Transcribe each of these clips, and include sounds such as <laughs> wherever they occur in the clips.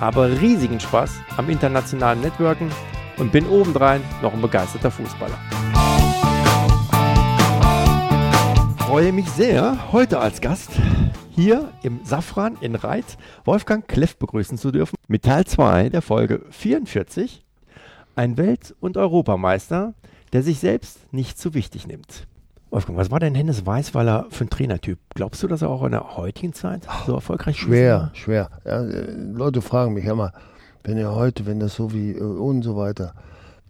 habe riesigen Spaß am internationalen Networken und bin obendrein noch ein begeisterter Fußballer. Freue mich sehr, heute als Gast hier im Safran in Reit Wolfgang Kleff begrüßen zu dürfen mit Teil 2 der Folge 44. Ein Welt- und Europameister, der sich selbst nicht zu wichtig nimmt. Wolfgang, was war denn Hennes Weißweiler für ein Trainertyp? Glaubst du, dass er auch in der heutigen Zeit so erfolgreich schwer, ist? Schwer, schwer. Ja, äh, Leute fragen mich immer, wenn ihr heute, wenn das so wie äh, und so weiter,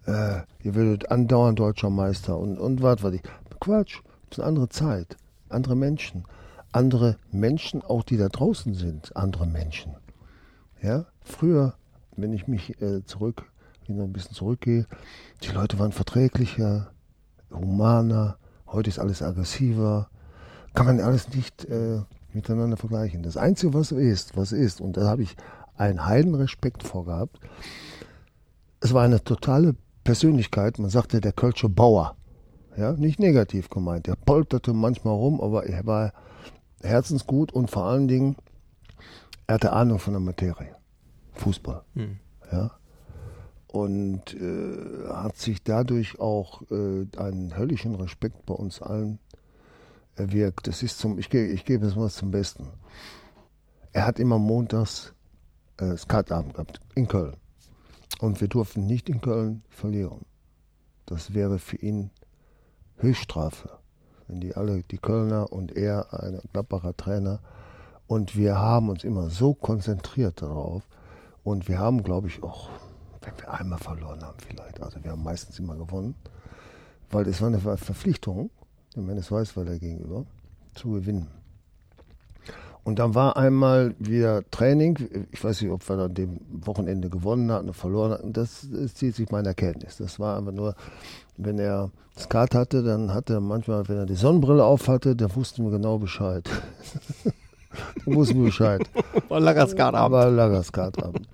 äh, ihr würdet andauernd deutscher Meister und, und was weiß ich. Quatsch, das ist eine andere Zeit, andere Menschen. Andere Menschen, auch die da draußen sind, andere Menschen. Ja, früher, wenn ich mich äh, zurück, noch ein bisschen zurückgehe, die Leute waren verträglicher, humaner, Heute ist alles aggressiver. Kann man alles nicht äh, miteinander vergleichen. Das Einzige, was ist, was ist, und da habe ich einen Heidenrespekt vorgehabt, es war eine totale Persönlichkeit. Man sagte, der Kölsche Bauer. Ja, nicht negativ gemeint. Der polterte manchmal rum, aber er war herzensgut und vor allen Dingen, er hatte Ahnung von der Materie. Fußball. Hm. Ja und äh, hat sich dadurch auch äh, einen höllischen Respekt bei uns allen erwirkt. Das ist zum, ich, ich gebe es mal zum Besten. Er hat immer montags äh, Skatabend gehabt in Köln. Und wir durften nicht in Köln verlieren. Das wäre für ihn Höchststrafe. Wenn die alle, die Kölner und er, ein Gladbacher Trainer, und wir haben uns immer so konzentriert darauf. Und wir haben, glaube ich, auch wenn wir einmal verloren haben vielleicht. Also wir haben meistens immer gewonnen, weil es war eine Verpflichtung, dem Mendes Weißweiler gegenüber, zu gewinnen. Und dann war einmal wieder Training. Ich weiß nicht, ob wir an dem Wochenende gewonnen hatten oder verloren hatten. Das, das zieht sich meiner Kenntnis. Das war einfach nur, wenn er Skat hatte, dann hatte er manchmal, wenn er die Sonnenbrille auf hatte, dann wussten wir genau Bescheid. <laughs> dann wussten wir Bescheid. War langer Skatabend. War langer Skatabend.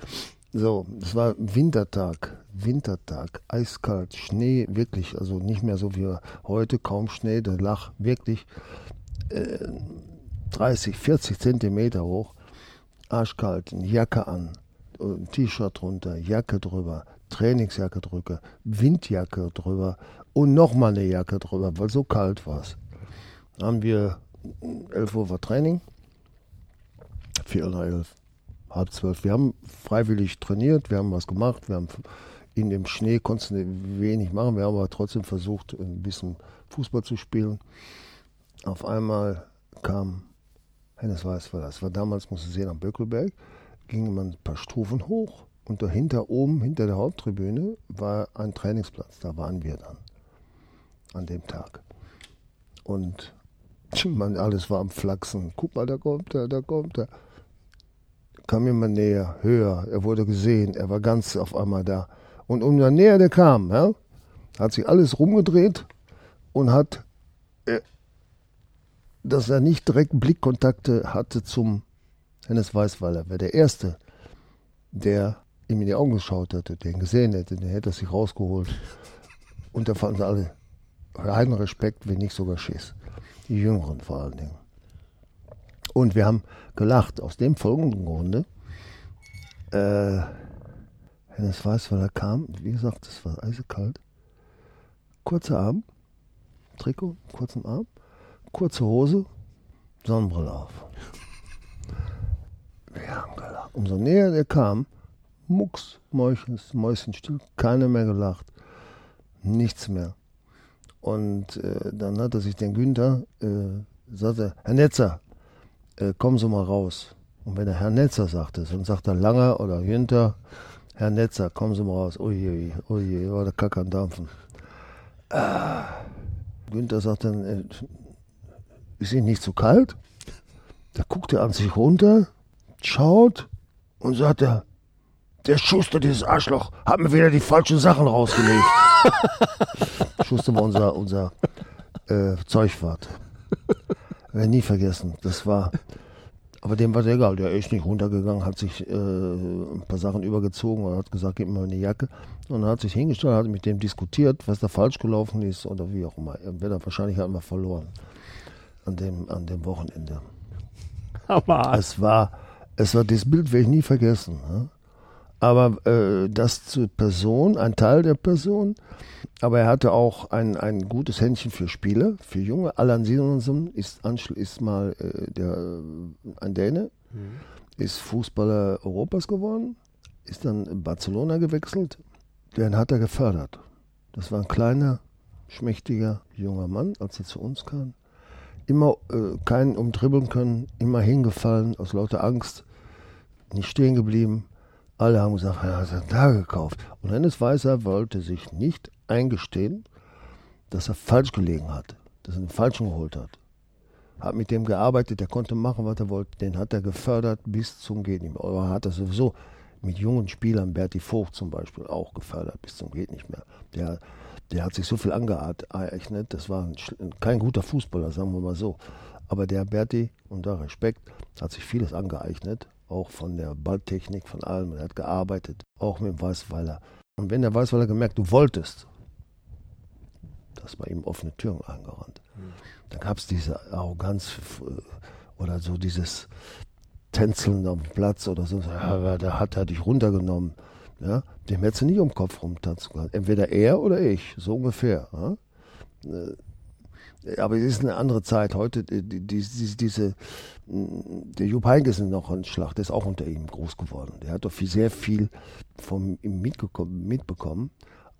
So, es war Wintertag, Wintertag, eiskalt, Schnee, wirklich, also nicht mehr so wie heute, kaum Schnee, der lag wirklich äh, 30, 40 Zentimeter hoch, arschkalt, Jacke an, ein T-Shirt drunter, Jacke drüber, Trainingsjacke drüber, Windjacke drüber und nochmal eine Jacke drüber, weil so kalt war es. Haben wir 11 Uhr war Training, Viertel nach elf halb zwölf. Wir haben freiwillig trainiert, wir haben was gemacht, wir haben in dem Schnee konnten wenig machen, wir haben aber trotzdem versucht, ein bisschen Fußball zu spielen. Auf einmal kam Hennes Weißweiler, das war damals, musst du sehen, am Böckelberg, ging man ein paar Stufen hoch und dahinter oben, hinter der Haupttribüne, war ein Trainingsplatz, da waren wir dann an dem Tag. Und <laughs> man, alles war am Flachsen. Guck mal, da kommt er, da kommt er kam immer näher, höher. Er wurde gesehen, er war ganz auf einmal da. Und umso näher der kam, ja, hat sich alles rumgedreht und hat, äh, dass er nicht direkt Blickkontakte hatte zum Hennes Weißweiler. Wäre der Erste, der ihm in die Augen geschaut hätte, den gesehen hätte, der hätte er sich rausgeholt. Und da fanden sie alle einen Respekt, wenn nicht sogar Schiss. Die Jüngeren vor allen Dingen. Und wir haben gelacht aus dem folgenden Grunde. Äh, Hennes er kam, wie gesagt, es war eisekalt. Kurzer Arm, Trikot, kurzen Arm, kurze Hose, Sonnenbrille auf. Wir haben gelacht. Umso näher der kam, Mucks, Mäuschens, Mäuschenstill, keiner mehr gelacht. Nichts mehr. Und äh, dann hat er sich den Günther, äh, sagte, Herr Netzer, äh, kommen Sie mal raus. Und wenn der Herr Netzer sagt es, dann sagt er Langer oder Günther, Herr Netzer, kommen Sie mal raus. Ui, ui, war der Kack am Dampfen. Ah. Günther sagt dann, äh, ist Ihnen nicht zu kalt? Da guckt er an sich runter, schaut und sagt er, der Schuster, dieses Arschloch, hat mir wieder die falschen Sachen rausgelegt. <laughs> Schuster war unser, unser äh, Zeugwart. Werde nie vergessen. Das war, aber dem war es egal. Der ist nicht runtergegangen, hat sich äh, ein paar Sachen übergezogen und hat gesagt, gib mir eine Jacke. Und hat sich hingestellt, hat mit dem diskutiert, was da falsch gelaufen ist oder wie auch immer. Er wird wahrscheinlich hat man verloren an dem, an dem Wochenende. Aber Es war, es war, das Bild werde ich nie vergessen. Ne? Aber äh, das zur Person, ein Teil der Person. Aber er hatte auch ein, ein gutes Händchen für Spiele, für Junge. Alan Simonsen ist, ist mal äh, der, äh, ein Däne, ist Fußballer Europas geworden, ist dann in Barcelona gewechselt. Den hat er gefördert. Das war ein kleiner, schmächtiger junger Mann, als er zu uns kam immer äh, keinen umdribbeln können, immer hingefallen aus lauter Angst, nicht stehen geblieben. Alle haben gesagt, was hat er da gekauft? Und Hennes Weißer wollte sich nicht eingestehen, dass er falsch gelegen hat, dass er den Falschen geholt hat. Hat mit dem gearbeitet, der konnte machen, was er wollte. Den hat er gefördert bis zum Geht nicht mehr. Oder hat er sowieso mit jungen Spielern, Berti Vogt zum Beispiel, auch gefördert bis zum Geht nicht mehr. Der, der hat sich so viel angeeignet, das war ein, kein guter Fußballer, sagen wir mal so. Aber der Berti, und da Respekt, hat sich vieles angeeignet, auch von der Balltechnik, von allem. Er hat gearbeitet, auch mit dem Weißweiler. Und wenn der Weißweiler gemerkt, du wolltest, dass bei ihm offene Türen eingerannt. Da gab es diese Arroganz äh, oder so dieses Tänzeln am Platz oder so. Ja, da hat er dich runtergenommen. Ja, dem hättest du nicht um den Kopf rumtanzen können. Entweder er oder ich, so ungefähr. Ja? Äh, Aber es ist eine andere Zeit. Heute, die, die, die, diese, der Jupp Heynckes ist noch ein Schlag, der ist auch unter ihm groß geworden. Der hat doch viel, sehr viel von ihm mitgekommen, mitbekommen.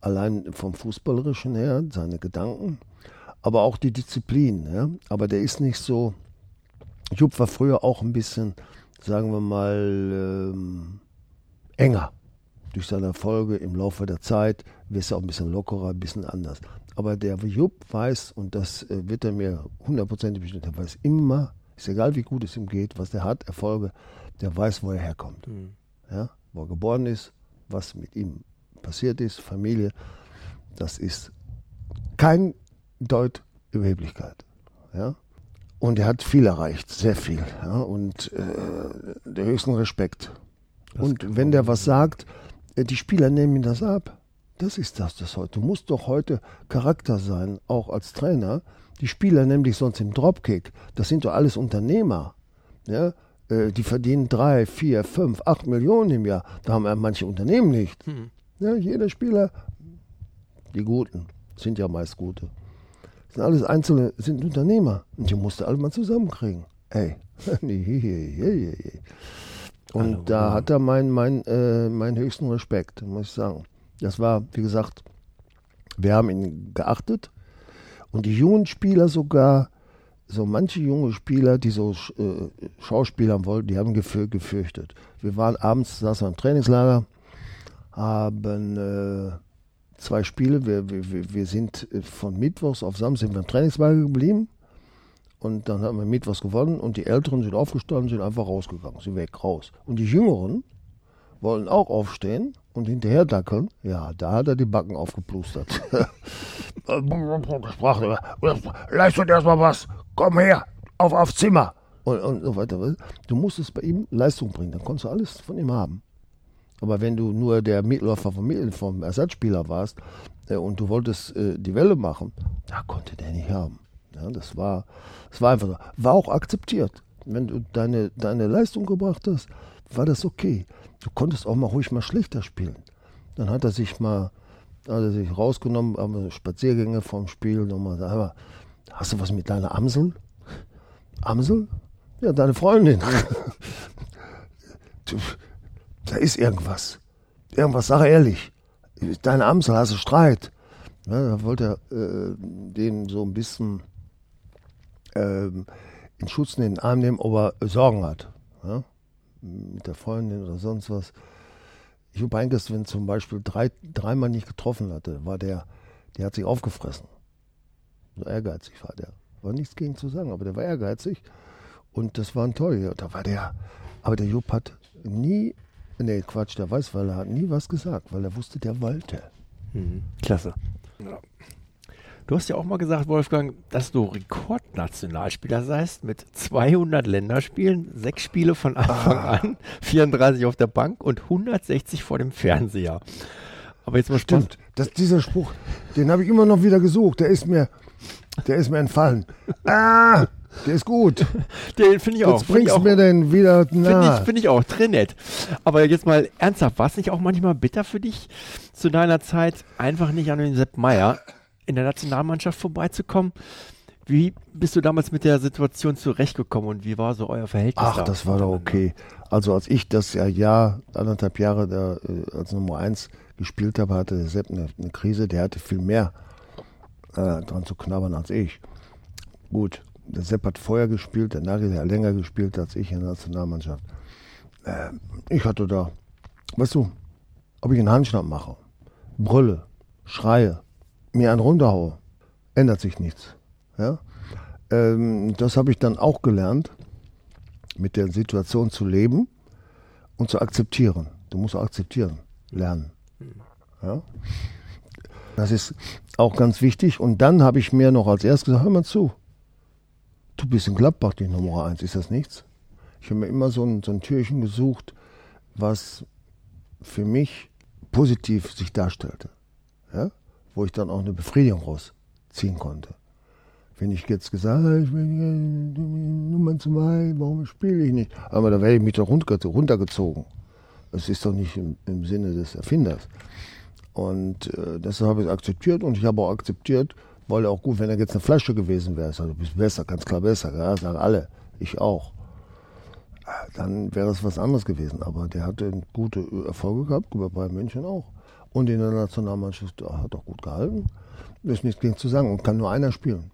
Allein vom Fußballerischen her, seine Gedanken, aber auch die Disziplin. Ja? Aber der ist nicht so. Jupp war früher auch ein bisschen, sagen wir mal, ähm, enger. Durch seine Erfolge im Laufe der Zeit wirst du auch ein bisschen lockerer, ein bisschen anders. Aber der Jupp weiß, und das äh, wird er mir hundertprozentig bestätigen, der weiß immer, ist egal wie gut es ihm geht, was der hat, Erfolge, der weiß, wo er herkommt. Ja? Wo er geboren ist, was mit ihm passiert ist, Familie, das ist kein Deut Überheblichkeit. Ja? Und er hat viel erreicht, sehr viel. Ja? Und äh, der höchsten Respekt. Das und wenn der was sagt, äh, die Spieler nehmen ihm das ab. Das ist das, das heute. Du musst doch heute Charakter sein, auch als Trainer. Die Spieler nehmen dich sonst im Dropkick. Das sind doch alles Unternehmer. Ja? Äh, Die verdienen drei, vier, fünf, acht Millionen im Jahr. Da haben ja manche Unternehmen nicht. Hm. Ja, jeder Spieler, die Guten, sind ja meist gute. Sind alles Einzelne, sind Unternehmer. Und die musst du alle mal zusammenkriegen. Ey. <laughs> Und da hat er meinen mein, äh, meinen höchsten Respekt, muss ich sagen. Das war, wie gesagt, wir haben ihn geachtet. Und die jungen Spieler sogar, so manche junge Spieler, die so äh, Schauspielern wollten, die haben gefür gefürchtet. Wir waren abends, saßen wir im Trainingslager, haben äh, zwei Spiele, wir, wir, wir- wir sind äh, von Mittwochs auf Samstag sind wir im Trainingslager geblieben. Und dann haben wir Mittwochs gewonnen und die Älteren sind aufgestanden, sind einfach rausgegangen, sind weg, raus. Und die Jüngeren wollen auch aufstehen und hinterher dackeln. Ja, da hat er die Backen aufgeplustert. <laughs> Sprach er, leistet erstmal was, komm her, auf, aufs Zimmer. Und, und so weiter. Du musstest bei ihm Leistung bringen, dann konntest du alles von ihm haben. Aber wenn du nur der Mitläufer vom, vom Ersatzspieler warst äh, und du wolltest äh, die Welle machen, da konnte der nicht haben. Ja, das war, das war einfach so. War auch akzeptiert. Wenn du deine, deine Leistung gebracht hast, war das okay. Du konntest auch mal ruhig mal schlechter spielen. Dann hat er sich mal, hat er sich rausgenommen, haben wir Spaziergänge vom Spiel, nochmal, mal, hast du was mit deiner Amsel? Amsel? Ja, deine Freundin. <laughs> du, da ist irgendwas. Irgendwas, sag ehrlich. Deine Amsel, hast du Streit? Ja, da wollte er äh, den so ein bisschen ähm, in Schutz in den Arm nehmen, ob er Sorgen hat. Ja? Mit der Freundin oder sonst was. Jupp Heynckes, wenn zum Beispiel drei, dreimal nicht getroffen hatte, war der, der hat sich aufgefressen. So ehrgeizig war der. War nichts gegen zu sagen, aber der war ehrgeizig. Und das war ein Torhüter. Da war der, aber der Jupp hat nie Nee, Quatsch, der weiß, weil er hat nie was gesagt, weil er wusste, der wollte. Mhm. Klasse. Ja. Du hast ja auch mal gesagt, Wolfgang, dass du Rekordnationalspieler seist mit 200 Länderspielen, sechs Spiele von Anfang Ah. an, 34 auf der Bank und 160 vor dem Fernseher. Aber jetzt mal. Stimmt, das, dieser Spruch, den habe ich immer noch wieder gesucht. Der ist mir, der ist mir entfallen. Ah, der ist gut. <laughs> Den finde ich auch. Jetzt bringst du auch, mir den wieder Finde ich, find ich auch, Trinett. Aber jetzt mal ernsthaft, war es nicht auch manchmal bitter für dich, zu deiner Zeit einfach nicht an den Sepp Meier in der Nationalmannschaft vorbeizukommen? Wie bist du damals mit der Situation zurechtgekommen und wie war so euer Verhältnis? Ach, da das war doch okay. Also als ich das ja Jahr, anderthalb Jahre da, äh, als Nummer eins gespielt habe, hatte der Sepp eine, eine Krise. Der hatte viel mehr äh, dran zu knabbern als ich. Gut, der Sepp hat vorher gespielt, der Nagel hat länger gespielt als ich in der Nationalmannschaft. Äh, ich hatte da, weißt du, ob ich einen Handschnapp mache, brülle, schreie, mir einen runterhaue, ändert sich nichts. Ja? Ähm, das habe ich dann auch gelernt, mit der Situation zu leben und zu akzeptieren. Du musst akzeptieren, lernen. Ja? Das ist auch ganz wichtig. Und dann habe ich mir noch als erstes gesagt, hör mal zu, du bist in Gladbach die Nummer eins, ist das nichts? Ich habe mir immer so ein, so ein Türchen gesucht, was für mich positiv sich darstellte. Ja? Wo ich dann auch eine Befriedigung rausziehen konnte. Wenn ich jetzt gesagt habe, ich bin Nummer zwei, warum spiele ich nicht? Aber da werde ich mich doch runter, runtergezogen. Das ist doch nicht im, im Sinne des Erfinders. Und äh, das habe ich akzeptiert und ich habe auch akzeptiert, weil auch gut, wenn er jetzt eine Flasche gewesen wäre, also du bist besser, ganz klar besser, ja, sagen alle, ich auch. Äh, Dann wäre es was anderes gewesen. Aber der hatte gute Erfolge gehabt, bei München auch. Und in der Nationalmannschaft äh, hat auch gut gehalten. Ist nichts gegen zu sagen. Und kann nur einer spielen.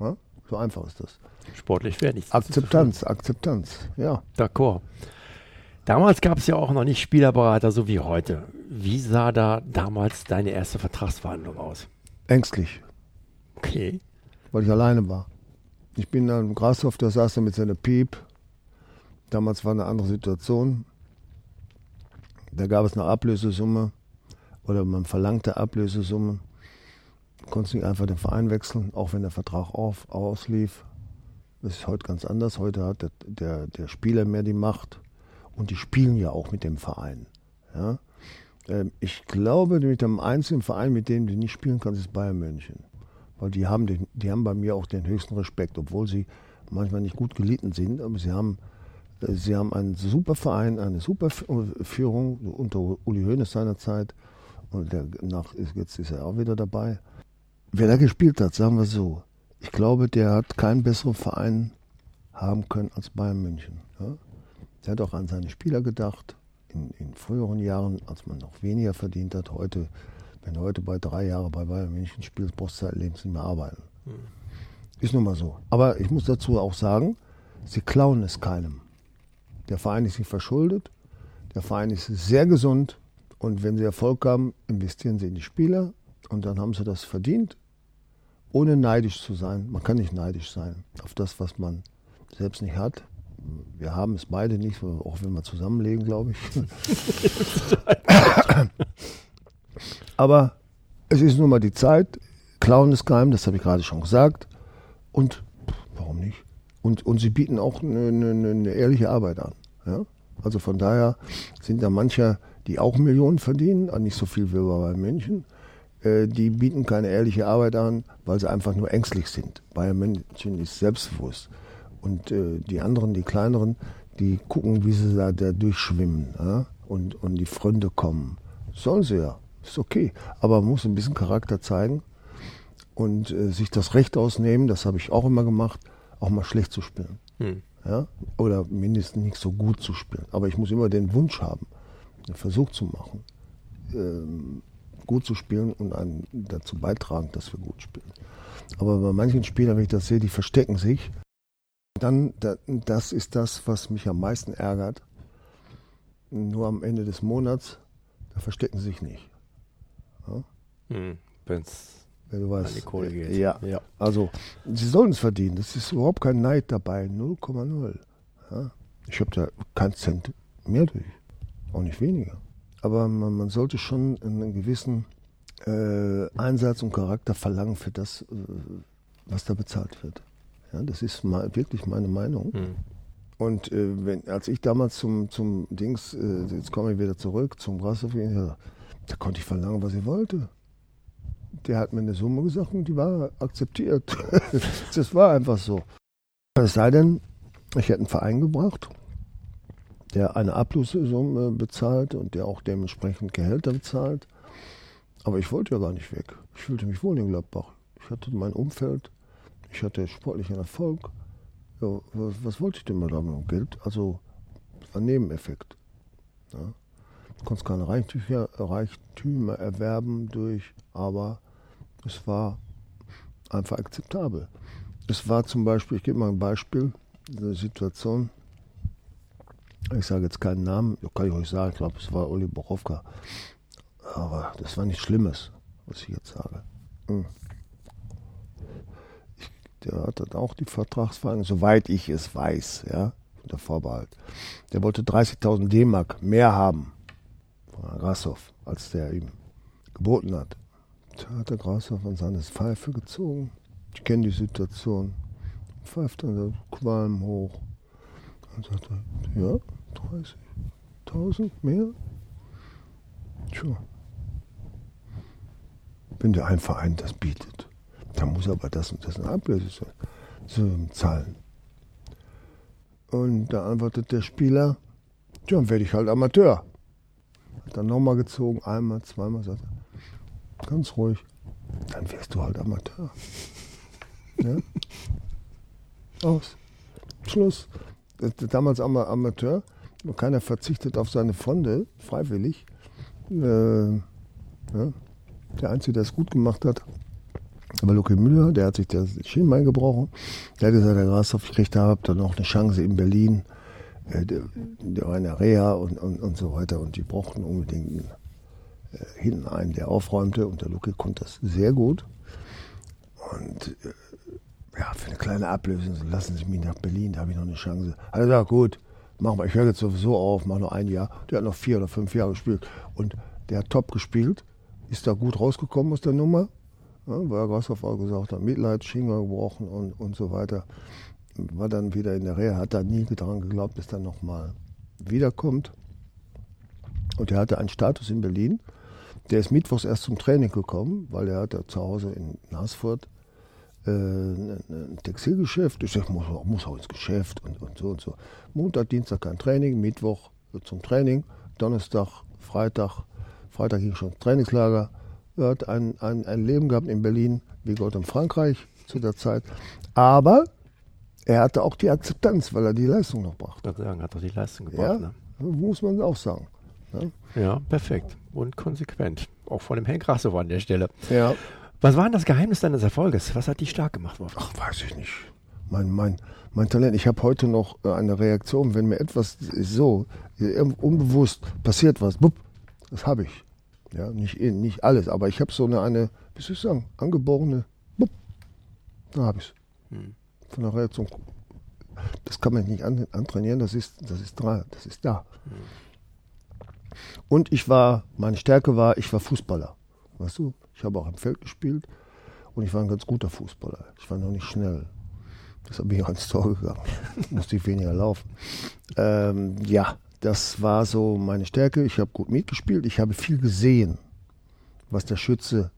Ja? So einfach ist das. Sportlich wäre nichts. Akzeptanz, Akzeptanz, ja. D'accord. Damals gab es ja auch noch nicht Spielerberater so wie heute. Wie sah da damals deine erste Vertragsverhandlung aus? Ängstlich, Okay. weil ich alleine war. Ich bin dann im Grashof, da saß er mit seiner Piep. Damals war eine andere Situation. Da gab es eine Ablösesumme oder man verlangte Ablösesumme. Du konntest nicht einfach den Verein wechseln, auch wenn der Vertrag auf, auslief. Das ist heute ganz anders. Heute hat der, der, der Spieler mehr die Macht und die spielen ja auch mit dem Verein. Ja? Ähm, Ich glaube, mit dem einzigen Verein, mit dem du nicht spielen kannst, ist Bayern München. Weil die haben, den, die haben bei mir auch den höchsten Respekt, obwohl sie manchmal nicht gut gelitten sind, aber sie haben, äh, sie haben einen super Verein, eine super Führung unter Uli Hoeneß seinerzeit. Und der, nach, jetzt ist er auch wieder dabei. Wer da gespielt hat, sagen wir so, ich glaube, der hat keinen besseren Verein haben können als Bayern München. Ja? Der hat auch an seine Spieler gedacht. In, in früheren Jahren, als man noch weniger verdient hat, heute, wenn du heute bei drei Jahren bei Bayern München spielst, brauchst du zeitlebens nicht mehr arbeiten. Ist nun mal so. Aber ich muss dazu auch sagen, sie klauen es keinem. Der Verein ist nicht verschuldet, der Verein ist sehr gesund und wenn sie Erfolg haben, investieren sie in die Spieler und dann haben sie das verdient, ohne neidisch zu sein. Man kann nicht neidisch sein auf das, was man selbst nicht hat. Wir haben es beide nicht, auch wenn wir zusammenlegen, glaube ich. <laughs> Aber es ist nun mal die Zeit. Klauen ist geheim, das habe ich gerade schon gesagt. Und warum nicht? Und, und sie bieten auch eine, eine, eine ehrliche Arbeit an. Ja? Also von daher sind da manche, die auch Millionen verdienen, nicht so viel wie bei München, äh, die bieten keine ehrliche Arbeit an, weil sie einfach nur ängstlich sind. Bayern München ist selbstbewusst. Und äh, die anderen, die kleineren, die gucken, wie sie da, da durchschwimmen ja? und, und die Freunde kommen. Sollen sie ja, ist okay. Aber man muss ein bisschen Charakter zeigen und äh, sich das Recht ausnehmen, das habe ich auch immer gemacht, auch mal schlecht zu spielen. Hm. Ja? Oder mindestens nicht so gut zu spielen. Aber ich muss immer den Wunsch haben, den Versuch zu machen, ähm, gut zu spielen und einen dazu beitragen, dass wir gut spielen. Aber bei manchen Spielern, wenn ich das sehe, die verstecken sich. Dann, da, das ist das, was mich am meisten ärgert. Nur am Ende des Monats, da verstecken sie sich nicht. Hm. Wenn's Wenn du an weißt. die Kohle geht. Ja, ja. also, sie sollen es verdienen. Das ist überhaupt kein Neid dabei. 0,0. Ja? Ich habe da keinen Cent mehr durch. Auch nicht weniger. Aber man, man sollte schon einen gewissen äh, Einsatz und Charakter verlangen für das, äh, was da bezahlt wird. Ja, das ist mal wirklich meine Meinung. Hm. Und äh, wenn, als ich damals zum, zum Dings, äh, jetzt komme ich wieder zurück, zum Brasov, ja, da konnte ich verlangen, was ich wollte. Der hat mir eine Summe gesagt und die war akzeptiert. <laughs> das war einfach so. Es sei denn, ich hätte einen Verein gebracht, der eine Ablösesumme bezahlt und der auch dementsprechend Gehälter bezahlt. Aber ich wollte ja gar nicht weg. Ich fühlte mich wohl in Gladbach. Ich hatte mein Umfeld, ich hatte sportlichen Erfolg. Ja, was, was wollte ich denn mal damit? Geld? Also ein Nebeneffekt. Ja. Du konntest keine Reichtümer, Reichtümer erwerben durch, aber es war einfach akzeptabel. Es war zum Beispiel, ich gebe mal ein Beispiel, eine Situation, ich sage jetzt keinen Namen, kann ich euch sagen, ich glaube, es war Uli Borowka. Aber das war nichts Schlimmes, was ich jetzt sage. Hm. Ich, der hat dann auch die Vertragsverhandlung, soweit ich es weiß, ja, unter Vorbehalt. Der wollte 30.000 D-Mark mehr haben von Grashoff, als der ihm geboten hat. Da hat der Grashoff an seine Pfeife gezogen. Ich kenne die Situation. Pfeift dann der Qualm hoch. Dann sagt er, ja, 30.000 mehr? Tja. Wenn der ein Verein das bietet, dann muss aber das und das eine Ablöse zahlen. Und da antwortet der Spieler, ja, dann werde ich halt Amateur. Hat dann nochmal gezogen, einmal, zweimal, sagt er, ganz ruhig, dann wirst du halt Amateur. Ja? <laughs> Aus. Schluss. Damals Amateur, keiner verzichtet auf seine Fonde, freiwillig. Äh, ja. Der Einzige, der es gut gemacht hat, war Luke Müller, der hat sich das Schienbein gebrochen. Der hat gesagt, der Grashoff, ich kriegte habt dann noch eine Chance in Berlin. Äh, der, der war in der Reha und, und, und so weiter. Und die brauchten unbedingt einen, äh, hinten einen, der aufräumte. Und der Luke konnte das sehr gut. Und äh, ja, für eine kleine Ablösung lassen Sie mich nach Berlin, da habe ich noch eine Chance. Also ja, gut, machen wir, ich höre jetzt sowieso auf, mache noch ein Jahr. Der hat noch vier oder fünf Jahre gespielt. Und der hat top gespielt ist da gut rausgekommen aus der Nummer, ja, weil Grashoff auch gesagt hat, Mitleid, Schinger gebrochen und, und so weiter. War dann wieder in der Reha, hat da nie daran geglaubt, dass er nochmal wiederkommt. Und er hatte einen Status in Berlin. Der ist mittwochs erst zum Training gekommen, weil er hatte zu Hause in Nasfurt äh, ein Textilgeschäft. Ich sage, muss, muss auch ins Geschäft und, und so und so. Montag, Dienstag kein Training, Mittwoch zum Training, Donnerstag, Freitag Freitag ging schon Trainingslager. Er hat ein, ein, ein Leben gehabt in Berlin, wie Gott in Frankreich zu der Zeit. Aber er hatte auch die Akzeptanz, weil er die Leistung noch brachte. Ich sagen, hat er die Leistung gebracht. Ja, ne? muss man auch sagen. Ne? Ja, perfekt und konsequent. Auch von dem Herrn Grassow an der Stelle. Ja. Was war denn das Geheimnis deines Erfolges? Was hat dich stark gemacht, Wolfgang? Ach, weiß ich nicht. Mein, mein, mein Talent. Ich habe heute noch äh, eine Reaktion, wenn mir etwas so unbewusst passiert was, bupp, das habe ich. Ja, nicht, nicht alles, aber ich habe so eine, eine, wie soll ich sagen, angeborene, bupp, da habe ich es. Hm. Von der Reaktion. Das kann man nicht an, antrainieren, das ist, das ist da. Das ist da. Hm. Und ich war, meine Stärke war, ich war Fußballer. Weißt du, ich habe auch im Feld gespielt und ich war ein ganz guter Fußballer. Ich war noch nicht schnell. Deshalb bin ich auch ins Tor gegangen. <laughs> Musste ich weniger laufen. Ähm, ja, das war so meine Stärke. Ich habe gut mitgespielt. Ich habe viel gesehen, was der Schütze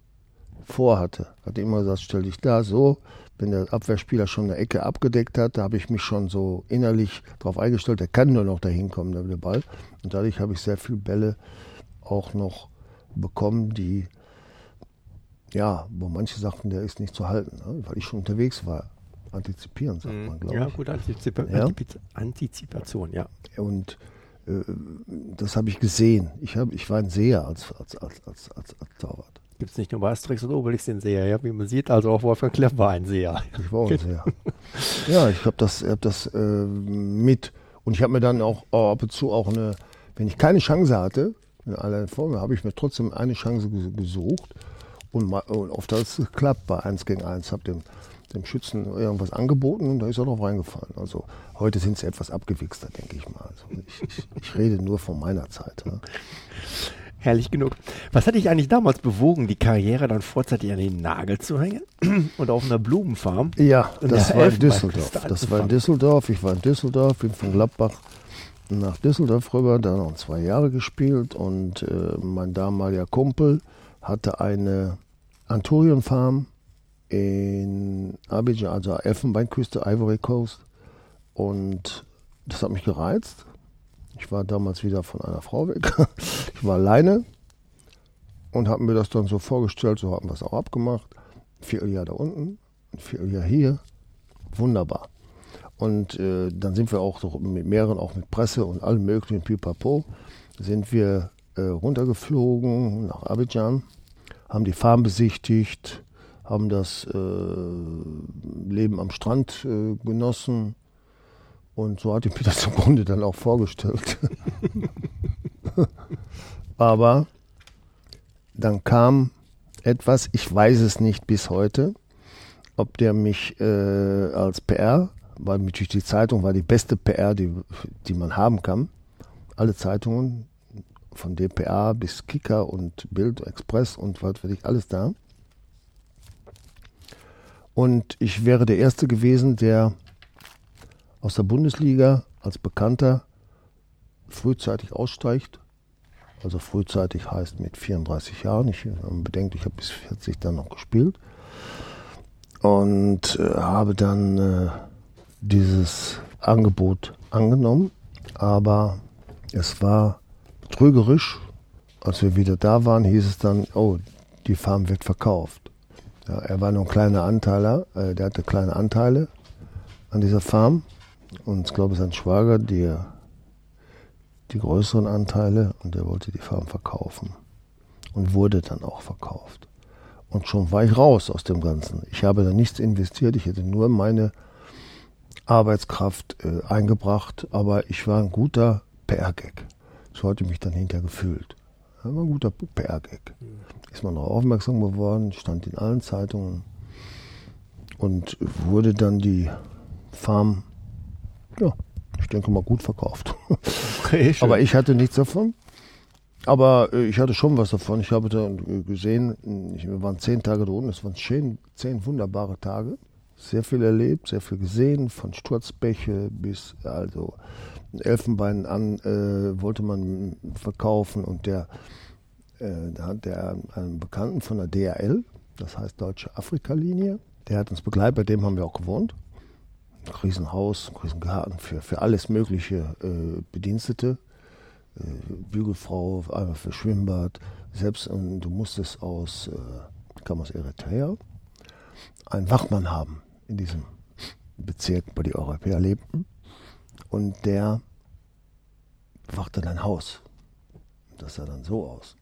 vorhatte. Hat immer gesagt, stell dich da so. Wenn der Abwehrspieler schon eine Ecke abgedeckt hat, da habe ich mich schon so innerlich darauf eingestellt, der kann nur noch dahin kommen, der Ball. Und dadurch habe ich sehr viele Bälle auch noch bekommen, die, ja, wo manche sagten, der ist nicht zu halten, ne? weil ich schon unterwegs war. Antizipieren, sagt mhm. man, glaube ich. Ja, gut, Antizip ja? Antizipation, ja. Und äh, das habe ich gesehen. Ich, hab, ich war ein Seher als, als, als, als, als, als Torwart. Gibt es nicht nur bei Asterix und Obelix den Seher, ja? wie man sieht, also auch Wolfgang Klemm war ein Seher. Ich war auch ein <laughs> Seher. ja, ich habe das, hab das äh, mit und ich habe mir dann auch oh, ab und zu auch eine, wenn ich keine Chance hatte, in aller Form, habe ich mir trotzdem eine Chance gesucht und, und oft hat es geklappt bei 1 gegen 1. Habe den, dem Schützen irgendwas angeboten und da ist er drauf reingefallen. Also heute sind sie etwas abgewichster, denke ich mal. Also ich, ich, ich, rede nur von meiner Zeit. Ja. Herrlich genug. Was hat dich eigentlich damals bewogen, die Karriere dann vorzeitig an den Nagel zu hängen <clears throat> und auf einer Blumenfarm? Ja, das war in Düsseldorf. Das war in Düsseldorf. Ich war in Düsseldorf, bin von Gladbach nach Düsseldorf rüber, da noch zwei Jahre gespielt und äh, mein damaliger Kumpel hatte eine Anturion-Farm in Abidjan, also Elfenbeinküste, Ivory Coast. Und das hat mich gereizt. Ich war damals wieder von einer Frau weg. <laughs> Ich war alleine und habe mir das dann so vorgestellt, so haben wir es auch abgemacht. Vierteljahr da unten, ein Vierteljahr hier. Wunderbar. Und äh, dann sind wir auch so mit mehreren, auch mit Presse und allem möglichen Pipapo, sind wir äh, runtergeflogen nach Abidjan, haben die Farm besichtigt, haben das äh, Leben am Strand äh, genossen. Und so hatte ich mir das im Grunde dann auch vorgestellt. <laughs> Aber dann kam etwas, ich weiß es nicht bis heute, ob der mich äh, als PR, weil natürlich die Zeitung war die beste PR, die, die man haben kann. Alle Zeitungen, von DPA bis Kicker und Bild, Express und was weiß ich, alles da. Und ich wäre der Erste gewesen, der aus der Bundesliga als Bekannter frühzeitig aussteigt. Also frühzeitig heißt mit 34 Jahren. Ich bedenke, ich habe bis 40 dann noch gespielt. Und äh, habe dann äh, dieses Angebot angenommen. Aber es war trügerisch. Als wir wieder da waren, hieß es dann, oh, die Farm wird verkauft. Ja, er war nur ein kleiner Anteiler, äh, der hatte kleine Anteile an dieser Farm. Und ich glaube, sein Schwager, die, die größeren Anteile, und der wollte die Farm verkaufen. Und wurde dann auch verkauft. Und schon war ich raus aus dem Ganzen. Ich habe da nichts investiert, ich hätte nur meine Arbeitskraft äh, eingebracht, aber ich war ein guter PR-Gag. So hatte ich mich dann hinterher gefühlt. Das war ein guter PR-Gag. Ist man darauf aufmerksam geworden, stand in allen Zeitungen und wurde dann die Farm, ja, ich denke mal gut verkauft. <laughs> Okay, Aber ich hatte nichts davon. Aber äh, ich hatte schon was davon. Ich habe da gesehen, wir waren zehn Tage da unten, es waren zehn, zehn wunderbare Tage. Sehr viel erlebt, sehr viel gesehen, von Sturzbäche bis also Elfenbein an äh, wollte man verkaufen und der, äh, da hat der einen Bekannten von der DRL, das heißt Deutsche Afrika-Linie, der hat uns begleitet, bei dem haben wir auch gewohnt. Ein Riesenhaus, ein Riesengarten für, für alles mögliche äh, Bedienstete. Äh, Bügelfrau, einmal für Schwimmbad. Selbst und du musstest aus, äh, kam aus Eritrea, einen Wachmann haben in diesem Bezirk, wo die Europäer lebten. Und der wachte dein Haus. Das sah dann so aus.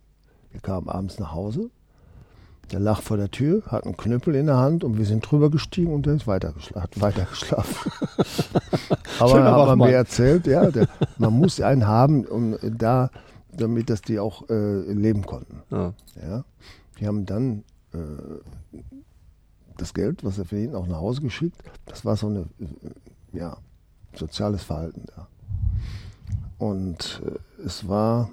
Wir kamen abends nach Hause. Der lag vor der Tür, hat einen Knüppel in der Hand und wir sind drüber gestiegen und der ist weitergeschlafen. Hat weitergeschlafen. <laughs> Aber er hat man mir erzählt, ja, der, man muss einen haben, um da, damit das die auch äh, leben konnten. Ja. ja. Die haben dann äh, das Geld, was er für ihn auch nach Hause geschickt. Das war so eine, äh, ja, soziales Verhalten da. Und äh, es war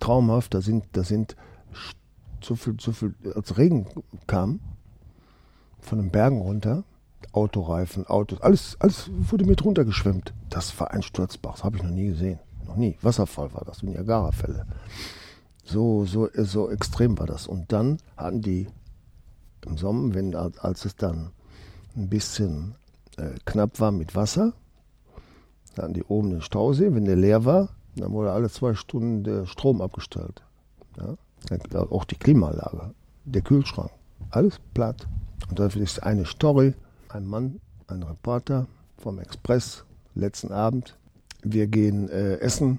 traumhaft. Da sind, da sind so viel, so viel, als Regen kam, von den Bergen runter, Autoreifen, Autos, alles, alles wurde mit runtergeschwemmt. Das war ein Sturzbach, das habe ich noch nie gesehen. Noch nie. Wasserfall war das, Niagara-Fälle. So, so, so extrem war das. Und dann hatten die im Sommer, wenn, als es dann ein bisschen äh, knapp war mit Wasser. Da hatten die oben den Stausee. Wenn der leer war, dann wurde alle zwei Stunden der Strom abgestellt. Ja? Auch die Klimaanlage, der Kühlschrank, alles platt. Und dafür ist eine Story, ein Mann, ein Reporter vom Express, letzten Abend. Wir gehen äh, essen,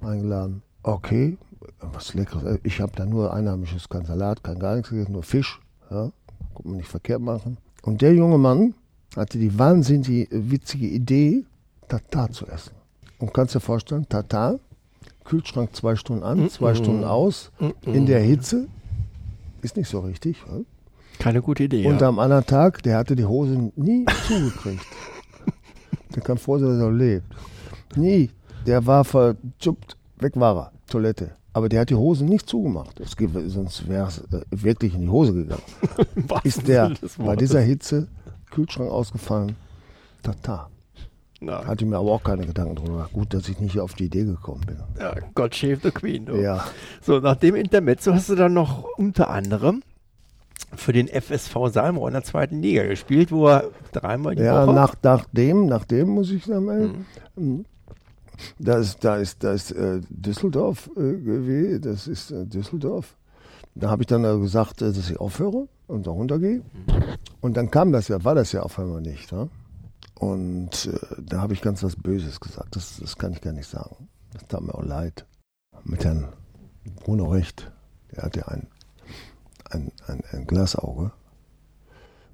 eingeladen. Okay, was Leckeres. Ich habe da nur einheimisches, kein Salat, kein gar nichts gegessen, nur Fisch. Ja? Kann man nicht verkehrt machen. Und der junge Mann hatte die wahnsinnig witzige Idee, Tatar zu essen. Und kannst dir vorstellen, Tatar, Kühlschrank zwei Stunden an, zwei mm -mm. Stunden aus, mm in der Hitze, ist nicht so richtig. Keine gute Idee. Und ja. am anderen Tag, der hatte die Hose nie <laughs> zugekriegt. der kann froh sein, dass er noch lebt. Nie. Der war verjuppt, weg war er, Toilette. Aber der hat die Hose nicht zugemacht. Gibt, sonst wäre es äh, wirklich in die Hose gegangen. <laughs> Ist der bei dieser Hitze Kühlschrank ausgefallen? Tata. Na, Hatte mir aber auch keine Gedanken drüber. Gut, dass ich nicht auf die Idee gekommen bin. ja, God save the Queen. Du. Ja. So, nach dem Intermezzo hast du dann noch unter anderem für den FSV Salmrohr in der zweiten Liga gespielt, wo er dreimal die Ja, Woche... nach, nach dem, nach dem muss ich sagen, mhm. da ist, da ist, da ist äh, Düsseldorf äh, gewesen, das ist äh, Düsseldorf. Da habe ich dann äh, gesagt, äh, dass ich aufhöre und da runtergehe. Und dann kam das ja, war das ja auf einmal nicht. Ja? Und äh, da habe ich ganz was Böses gesagt. Das, das kann ich gar nicht sagen. Das tat mir auch leid. Mit Herrn Bruno Recht, der hatte ein, ein, ein, ein Glasauge.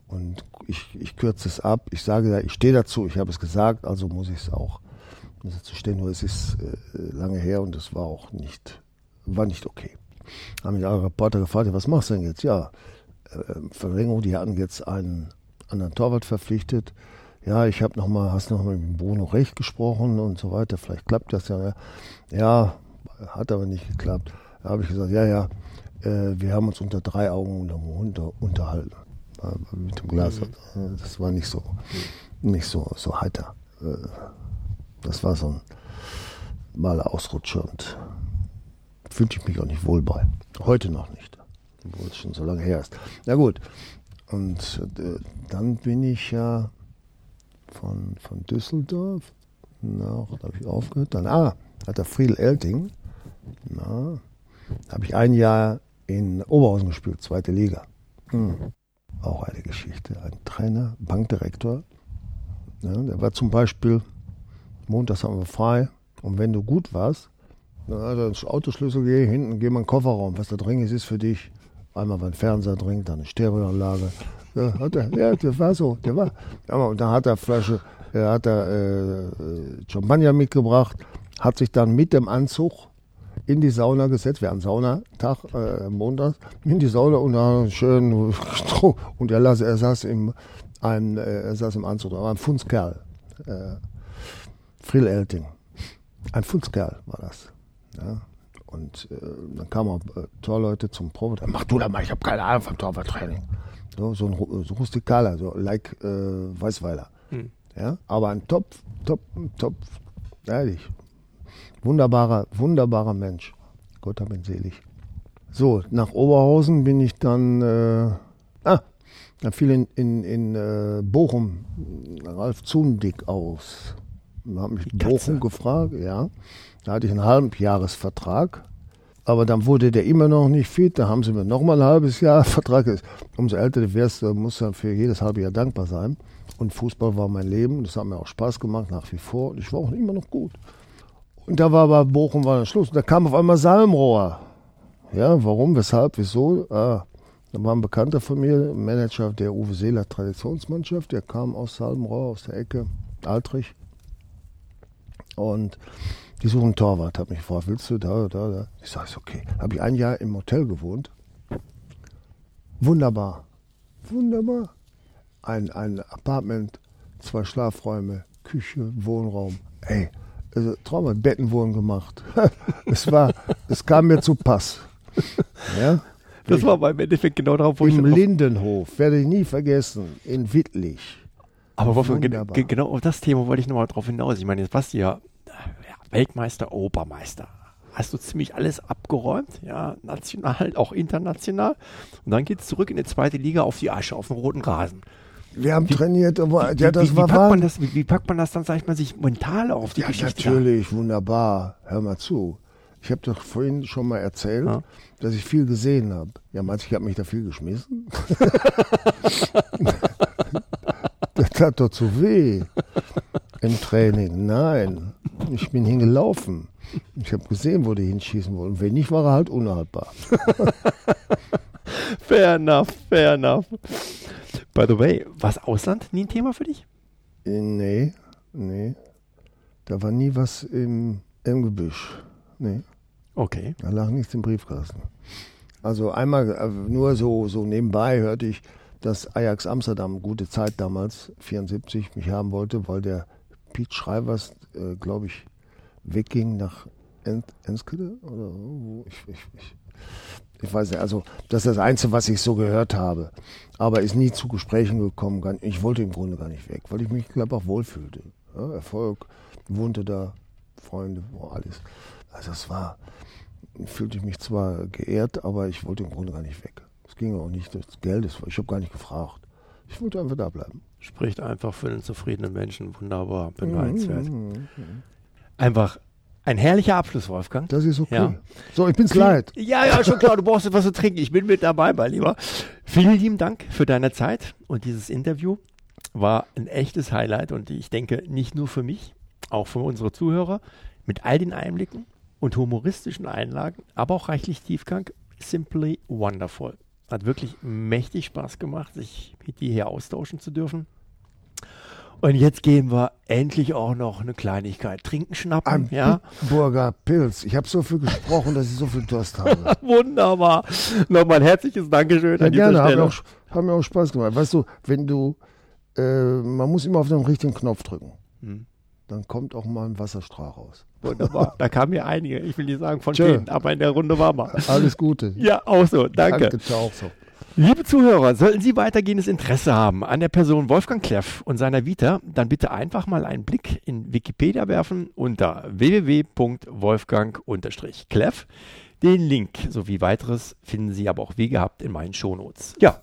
Und ich, ich kürze es ab. Ich sage ich stehe dazu. Ich habe es gesagt, also muss ich es auch muss dazu stehen. Nur es ist äh, lange her und es war auch nicht, war nicht okay. Haben mich alle Reporter gefragt, was machst du denn jetzt? Ja, äh, Verlängerung, die hatten jetzt einen anderen Torwart verpflichtet. Ja, ich habe noch mal, hast noch mal mit Bruno Recht gesprochen und so weiter. Vielleicht klappt das ja. Ja, hat aber nicht geklappt. Da habe ich gesagt, ja, ja, äh, wir haben uns unter drei Augen unter, unter, unterhalten. Mit dem Glas. Mhm. Das war nicht so, nicht so, so heiter. Äh, das war so ein maler Ausrutscher und fühlte ich mich auch nicht wohl bei. Heute noch nicht, obwohl es schon so lange her ist. Na gut, und äh, dann bin ich ja von, von Düsseldorf nach, da habe ich aufgehört, dann, ah, hat der Friedel Elting, na, habe ich ein Jahr in Oberhausen gespielt, zweite Liga. Hm. Auch eine Geschichte. Ein Trainer, Bankdirektor, ja, der war zum Beispiel, montags haben wir frei und wenn du gut warst, dann hat er ins Autoschlüssel, geh hinten, geh mal in den Kofferraum, was da drin ist, ist für dich. Einmal war ein Fernseher drin, dann eine Stereoanlage. Ja, hat er, ja, der war so, der war. Ja, und dann hat er Flasche, er hat er äh, Champagner mitgebracht, hat sich dann mit dem Anzug in die Sauna gesetzt, wir hatten Saunatag, äh, Montag, in die Sauna und dann schön <laughs> und er, las, er saß im ein, äh, er saß im Anzug, aber ein Fundskerl. Äh, Frill Elting. Ein Fundskerl war das. Ja. Und äh, dann kamen auch äh, Torleute zum Probe. Mach du da mal, ich habe keine Ahnung vom Torwarttraining. So, so ein so rustikaler, so like äh, Weißweiler. Hm. Ja, aber ein Top, Top, Top, ehrlich. Wunderbarer, wunderbarer Mensch. Gott hab ihn selig. So, nach Oberhausen bin ich dann, äh, ah, dann fiel in, in, in äh, Bochum Ralf Zundick aus. Da hat mich. Bochum gefragt, ja. Da hatte ich einen Halbjahresvertrag. Aber dann wurde der immer noch nicht fit. Da haben sie mir nochmal ein halbes Jahr <laughs> Vertrag. Umso älter du wirst, äh, musst du für jedes halbe Jahr dankbar sein. Und Fußball war mein Leben. Das hat mir auch Spaß gemacht, nach wie vor. Und ich war auch immer noch gut. Und da war aber Bochum war dann Schluss. Und da kam auf einmal Salmrohr. Ja, warum, weshalb, wieso? Ah, da war ein Bekannter von mir, Manager der Uwe Seeler Traditionsmannschaft. Der kam aus Salmrohr, aus der Ecke, Altrich. Und die suchen einen Torwart. Hat mich gefragt, willst du da, da, da? Ich sage, ist okay. Habe ich ein Jahr im Hotel gewohnt. Wunderbar. Wunderbar. Ein, ein Apartment, zwei Schlafräume, Küche, Wohnraum. Ey, also Trauma, Betten wurden gemacht. <laughs> es war, es kam mir zu Pass. <laughs> Ja? Das war aber im Endeffekt genau darauf, wo ich Im dann noch, Lindenhof, werde ich nie vergessen, in Wittlich. Aber Wolfgang, ge genau auf das Thema wollte ich nochmal drauf hinaus. Ich meine, jetzt äh, ja Weltmeister, Obermeister. Hast du ziemlich alles abgeräumt, ja, national, auch international. Und dann geht es zurück in die zweite Liga auf die Asche, auf den roten Rasen. Wir haben trainiert, aber Wie, ja, das wie, war wie, packt man das, wie, wie packt man das dann, sag ich mal, sich mental auf die Ja, Geschichte? natürlich, wunderbar. Hör mal zu. Ich habe doch vorhin schon mal erzählt, Ja. dass ich viel gesehen habe. Ja, meinst du, ich habe mich da viel geschmissen? <laughs> das tat doch zu weh im Training. Nein, ich bin hingelaufen. Ich habe gesehen, wo die hinschießen wollen. Wenn nicht, war er halt unhaltbar. <laughs> Fair enough, fair enough. By the way, war Ausland nie ein Thema für dich? Äh, Nee, nee. Da war nie was im, im Gebüsch. Nee, Okay. da lag nichts im Briefkasten. Also einmal äh, nur so, so nebenbei hörte ich, dass Ajax Amsterdam, gute Zeit damals, 74, mich haben wollte, weil der Pete Schreivers, äh, glaube ich, wegging nach en Enskede oder wo? Ich, ich, ich, ich weiß nicht, also das ist das Einzige, was ich so gehört habe. Aber ist nie zu Gesprächen gekommen. Ich wollte im Grunde gar nicht weg, weil ich mich einfach wohlfühlte. Ja, Erfolg, wohnte da, Freunde, alles. Also es war, fühlte ich mich zwar geehrt, aber ich wollte im Grunde gar nicht weg. Es ging auch nicht das Geld, ich habe gar nicht gefragt. Ich wollte einfach da bleiben. Spricht einfach für einen zufriedenen Menschen. Wunderbar, beneidenswert. Mhm, mhm, mhm. Einfach ein herrlicher Abschluss, Wolfgang. Das ist okay. Ja. So, ich bin's leid. Ja, ja, schon klar, du brauchst etwas zu trinken. Ich bin mit dabei, mein Lieber. Vielen lieben Dank für deine Zeit und dieses Interview war ein echtes Highlight und ich denke nicht nur für mich, auch für unsere Zuhörer mit all den Einblicken und humoristischen Einlagen, aber auch reichlich Tiefgang. Simply wonderful. Hat wirklich mächtig Spaß gemacht, sich mit dir hier austauschen zu dürfen. Und jetzt gehen wir endlich auch noch eine Kleinigkeit trinken, schnappen. Ein ja? Burger Pilz. Ich habe so viel gesprochen, dass ich so viel Durst habe. <laughs> Wunderbar. Nochmal ein herzliches Dankeschön ja, an gerne, Stelle. Haben mir, auch, haben mir auch Spaß gemacht. Weißt du, wenn du, äh, man muss immer auf den richtigen Knopf drücken. Hm. Dann kommt auch mal ein Wasserstrahl raus. Wunderbar. da kamen mir einige. Ich will nicht sagen von vielen, aber in der Runde war mal. Alles Gute. <laughs> Ja, auch so. Danke. Danke, ciao. So. Liebe Zuhörer, sollten Sie weitergehendes Interesse haben an der Person Wolfgang Kleff und seiner Vita, dann bitte einfach mal einen Blick in Wikipedia werfen unter www.wolfgang-kleff. Den Link sowie weiteres finden Sie aber auch wie gehabt in meinen Shownotes. Ja,